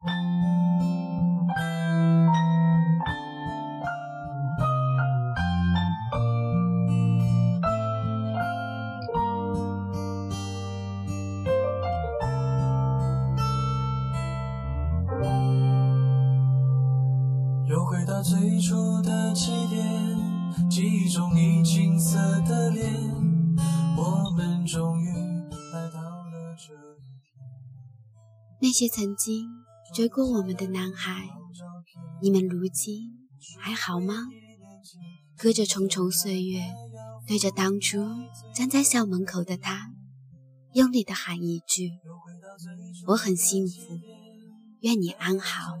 又回到最初的起点，记忆中你青涩的脸，我们终于来到了这一天。那些曾经追过我们的男孩，你们如今还好吗？隔着重重岁月，对着当初站在校门口的他，用力的喊一句：“我很幸福，愿你安好。”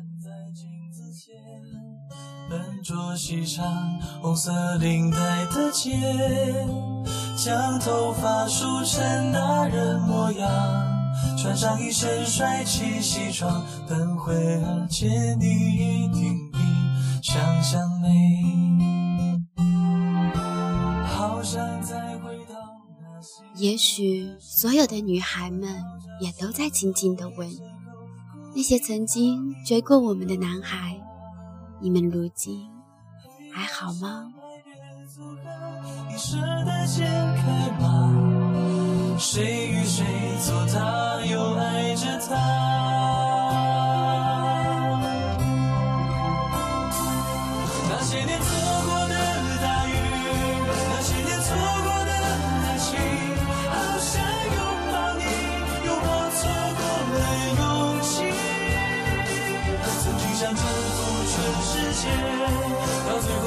笨拙细长红色领带的结，将头发梳成大人模样，穿上一身帅气西装，等会儿见你一定比想象美。好想再回到那些也许所有的女孩们也都在静静的问：那些曾经追过我们的男孩，你们如今还好吗？你舍得解开吗？谁与谁做他，又爱着他？那些年错过的大雨，那些年错过的爱情，好想拥抱你，拥抱错过的勇气。曾经想征服全世界，到最后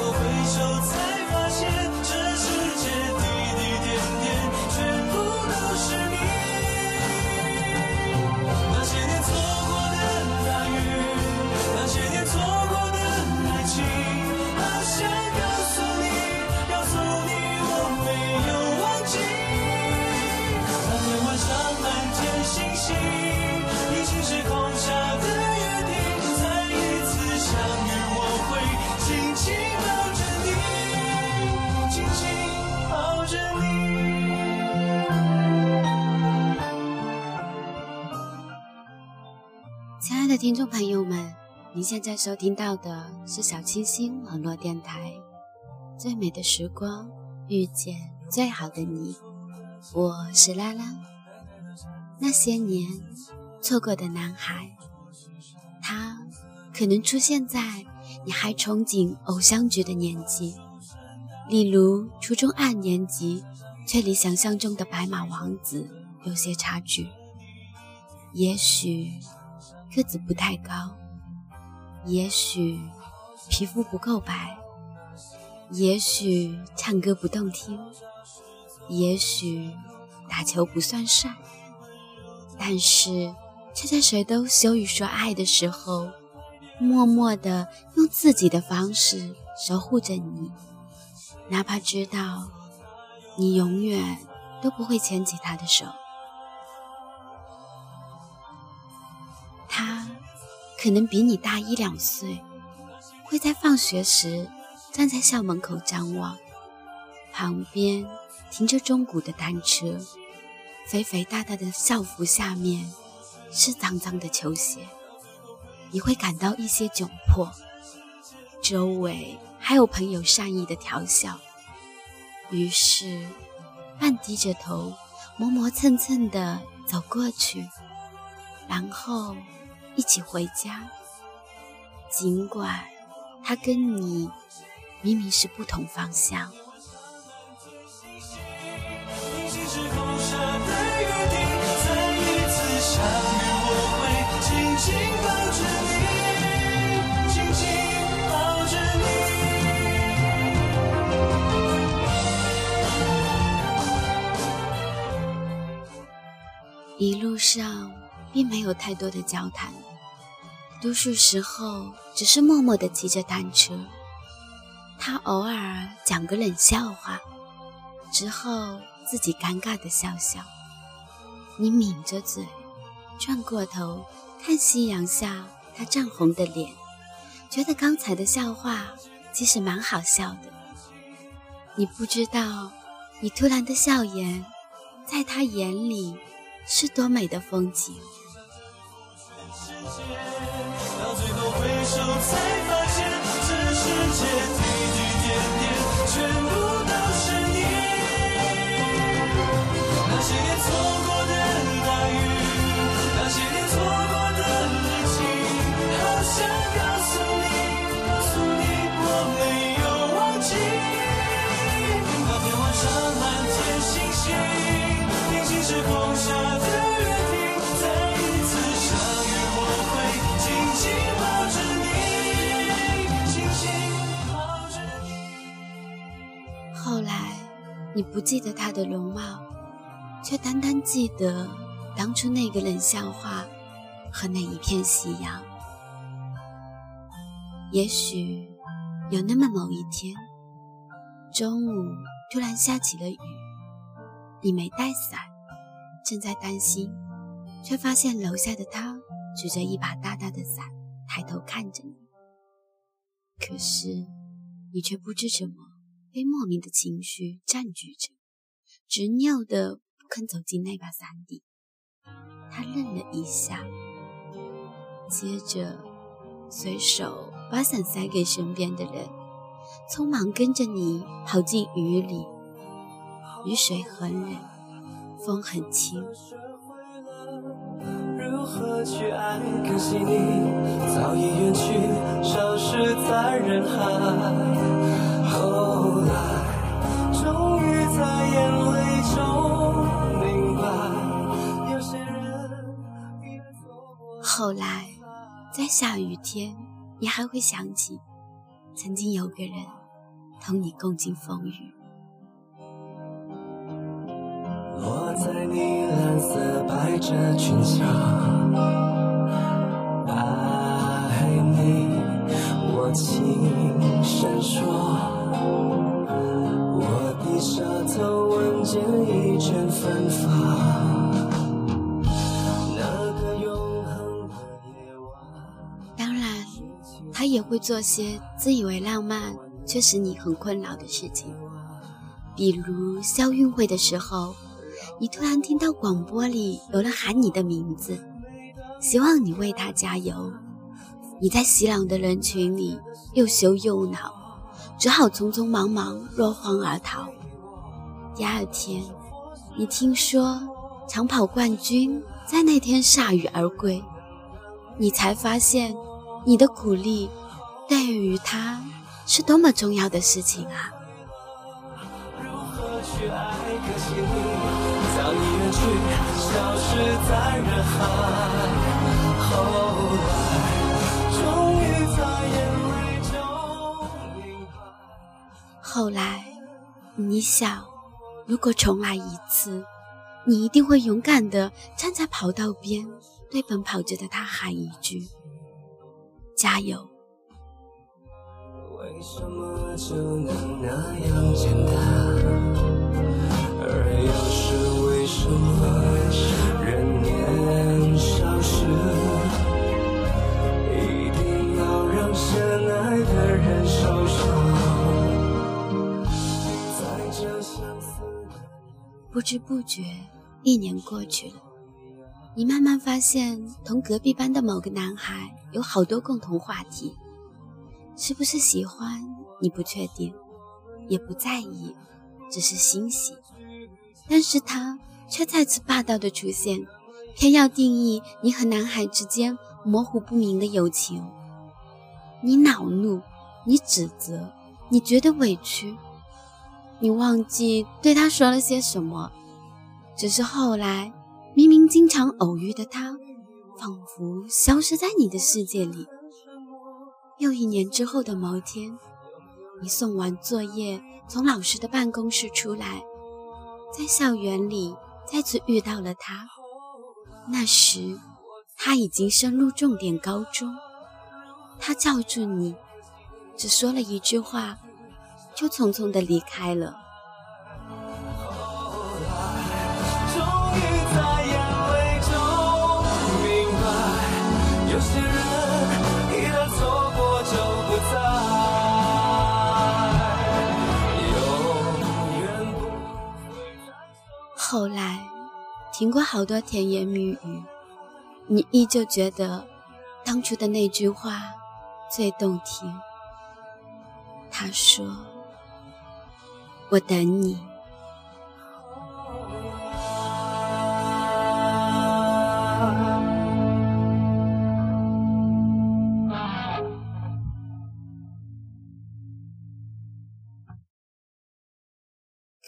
听众朋友们，您现在收听到的是小清新网络电台《最美的时光遇见最好的你》，我是拉拉。那些年错过的男孩，他可能出现在你还憧憬偶像剧的年纪，例如初中二年级，却离想象中的白马王子有些差距。也许个子不太高，也许皮肤不够白，也许唱歌不动听，也许打球不算帅，但是却在谁都羞于说爱的时候，默默地用自己的方式守护着你，哪怕知道你永远都不会牵起他的手。他可能比你大一两岁，会在放学时站在校门口张望，旁边停着中古的单车，肥肥大大的校服下面是脏脏的球鞋，你会感到一些窘迫。周围还有朋友善意的调笑，于是半低着头，磨磨蹭蹭的走过去，然后。一起回家，尽管他跟你明明是不同方向。一路上并没有太多的交谈。多数时候只是默默地骑着单车，他偶尔讲个冷笑话，之后自己尴尬地笑笑。你抿着嘴，转过头看夕阳下他涨红的脸，觉得刚才的笑话其实蛮好笑的。你不知道，你突然的笑颜，在他眼里是多美的风景。就在不记得他的容貌，却单单记得当初那个冷笑话和那一片夕阳。也许有那么某一天，中午突然下起了雨，你没带伞，正在担心，却发现楼下的他举着一把大大的伞，抬头看着你。可是你却不知怎么被莫名的情绪占据着，执拗的不肯走进那把伞底。他愣了一下，接着随手把伞塞给身边的人，匆忙跟着你跑进雨里。雨水很冷，风很轻，何去爱？可惜你早已远去，消失在人海。后来，终于在眼泪中明白，有些人。后来，在下雨天，你还会想起，曾经有个人同你共经风雨。落在你蓝色百褶裙下，爱你，芬芳，当然，他也会做些自以为浪漫却使你很困扰的事情，比如校运会的时候，你突然听到广播里有人喊你的名字，希望你为他加油。你在熙攘的人群里又羞又恼，只好匆匆忙忙落荒而逃。第二天，你听说长跑冠军在那天铩羽而归，你才发现你的鼓励对于他是多么重要的事情啊！如何去爱？可惜你早已远去，消失在人海。后来，终于在眼泪中明白。后来，你想，如果重来一次，你一定会勇敢的站在跑道边，对奔跑着的他喊一句：“加油！”为什么就能那样简单？而又是为什么人年少时，不知不觉，一年过去了，你慢慢发现，同隔壁班的某个男孩有好多共同话题，是不是喜欢你不确定，也不在意，只是欣喜。但是他却再次霸道的出现，偏要定义你和男孩之间模糊不明的友情。你恼怒，你指责，你觉得委屈，你忘记对他说了些什么。只是后来，明明经常偶遇的他，仿佛消失在你的世界里。又一年之后的某天，你送完作业，从老师的办公室出来，在校园里再次遇到了他。那时，他已经升入重点高中。他叫住你，只说了一句话，就匆匆的离开了。后来，听过好多甜言蜜语，你依旧觉得当初的那句话最动听。他说：“我等你。”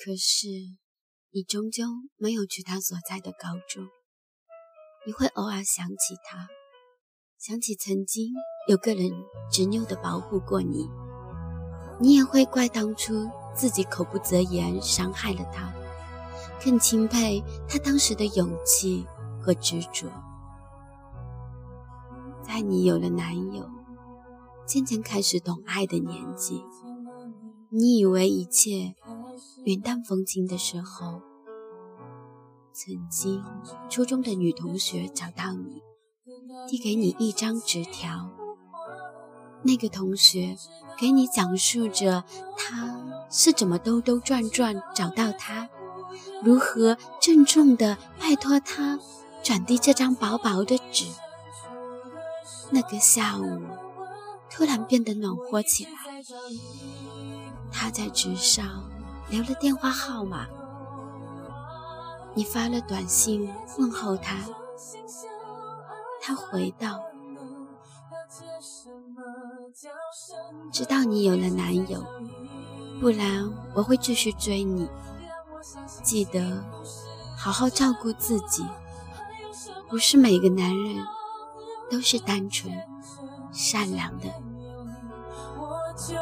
可是，你终究没有去他所在的高中。你会偶尔想起他，想起曾经有个人执拗地保护过你。你也会怪当初自己口不择言，伤害了他，更钦佩他当时的勇气和执着。在你有了男友，渐渐开始懂爱的年纪，你以为一切云淡风轻的时候，曾经初中的女同学找到你，递给你一张纸条。那个同学给你讲述着他是怎么兜兜转转找到他，如何郑重地拜托他转递这张薄薄的纸。那个下午突然变得暖和起来。他在纸上留了电话号码，你发了短信问候他，他回道。知道你有了男友，不然我会继续追你。记得好好照顾自己，不是每个男人都是单纯善良的。进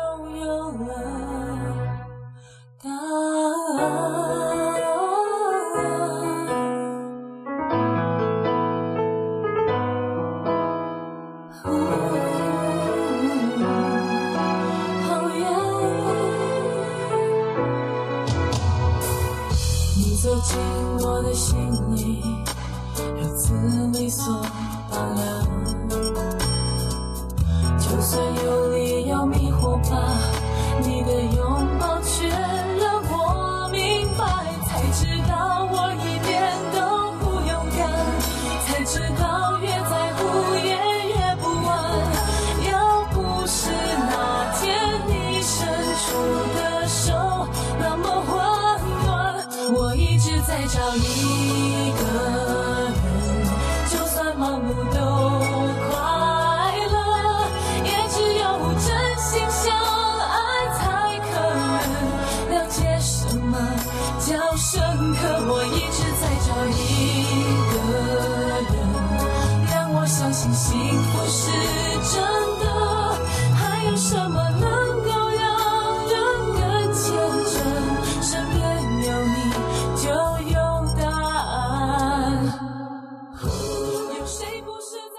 相信幸福是真的。还有什么能够让人更虔诚？身边有你就有答案。有谁不是在？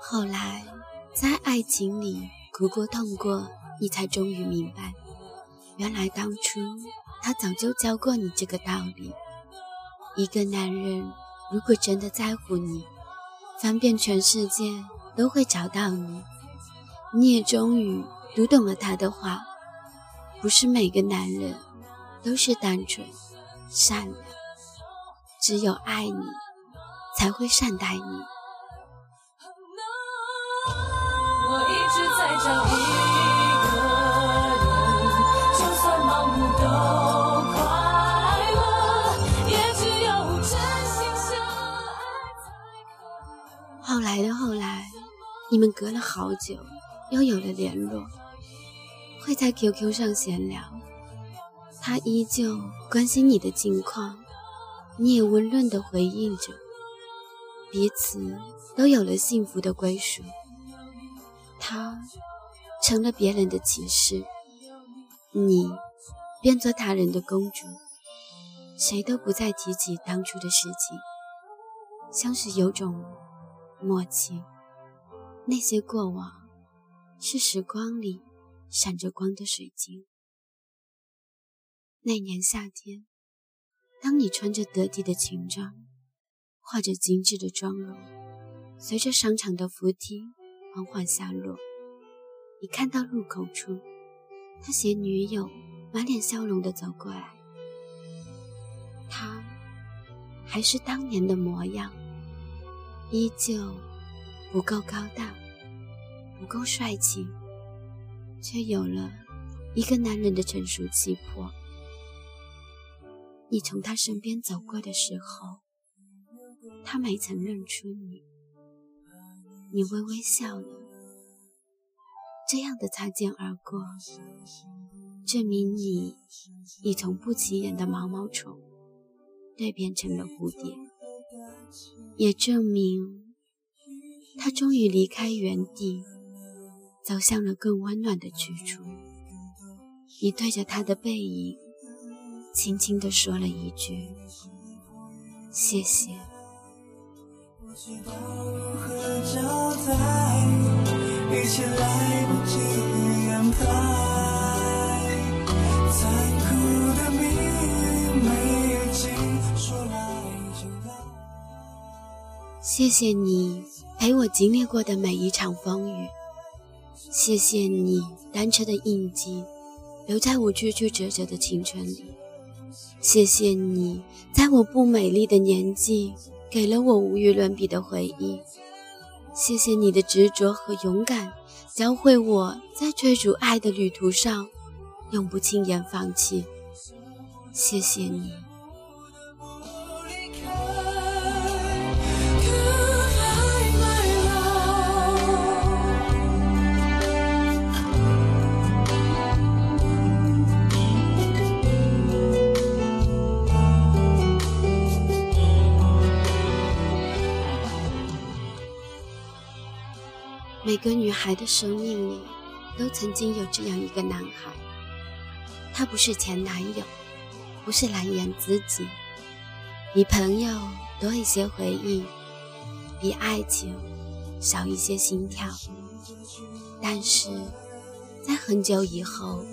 后来，在爱情里哭过痛过，你才终于明白，原来当初他早就教过你这个道理。一个男人如果真的在乎你，翻遍全世界都会找到你。你也终于读懂了他的话，不是每个男人都是单纯善良，只有爱你才会善待你。我一直在找一个人，就算盲目都来的后来，你们隔了好久，又有了联络，会在 QQ 上闲聊。他依旧关心你的近况，你也温润地回应着，彼此都有了幸福的归属。他成了别人的骑士，你变做他人的公主，谁都不再提起当初的事情，像是有种默契。那些过往，是时光里闪着光的水晶。那年夏天，当你穿着得体的裙装，画着精致的妆容，随着商场的扶梯缓缓下落，你看到路口处，他携女友满脸笑容地走过来。他还是当年的模样，依旧不够高大，不够帅气，却有了一个男人的成熟气魄。你从他身边走过的时候，他没曾认出你，你微微笑了。这样的擦肩而过，证明你已从不起眼的毛毛虫蜕变成了蝴蝶，也证明他终于离开原地，走向了更温暖的去处。你对着他的背影，轻轻地说了一句：“谢谢。”一切来不及安排，谢谢你陪我经历过的每一场风雨，谢谢你单车的印记留在我曲曲折折的青春里，谢谢你在我不美丽的年纪给了我无与伦比的回忆。谢谢你的执着和勇敢，教会我在追逐爱的旅途上，永不轻言放弃。谢谢你。每个女孩的生命里，都曾经有这样一个男孩。他不是前男友，不是蓝颜知己，比朋友多一些回忆，比爱情少一些心跳。但是在很久以后，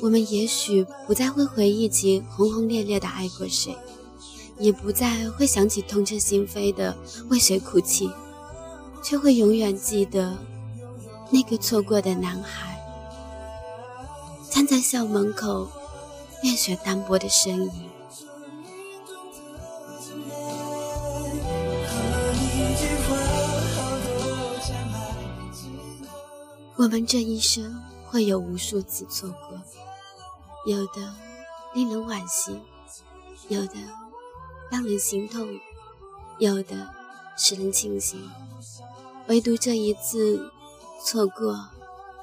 我们也许不再会回忆起轰轰烈烈的爱过谁，也不再会想起痛彻心扉的为谁哭泣，却会永远记得。那个错过的男孩，站在校门口，面雪单薄的身影。我们这一生会有无数次错过，有的令人惋惜，有的让人心痛，有的使人庆幸，唯独这一次。错过，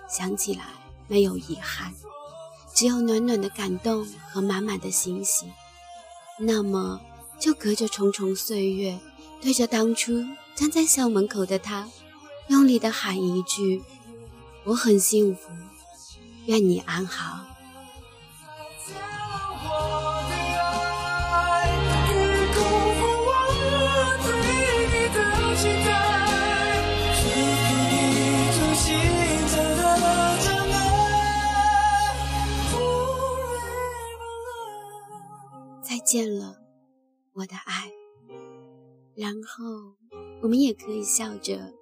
想起来没有遗憾，只有暖暖的感动和满满的欣喜。那么，就隔着重重岁月，对着当初站在校门口的他，用力的喊一句：“我很幸福，愿你安好。”见了我的爱，然后我们也可以笑着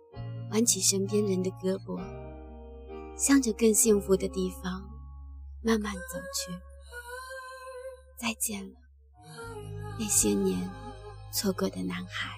挽起身边人的胳膊，向着更幸福的地方慢慢走去。再见了，那些年错过的男孩。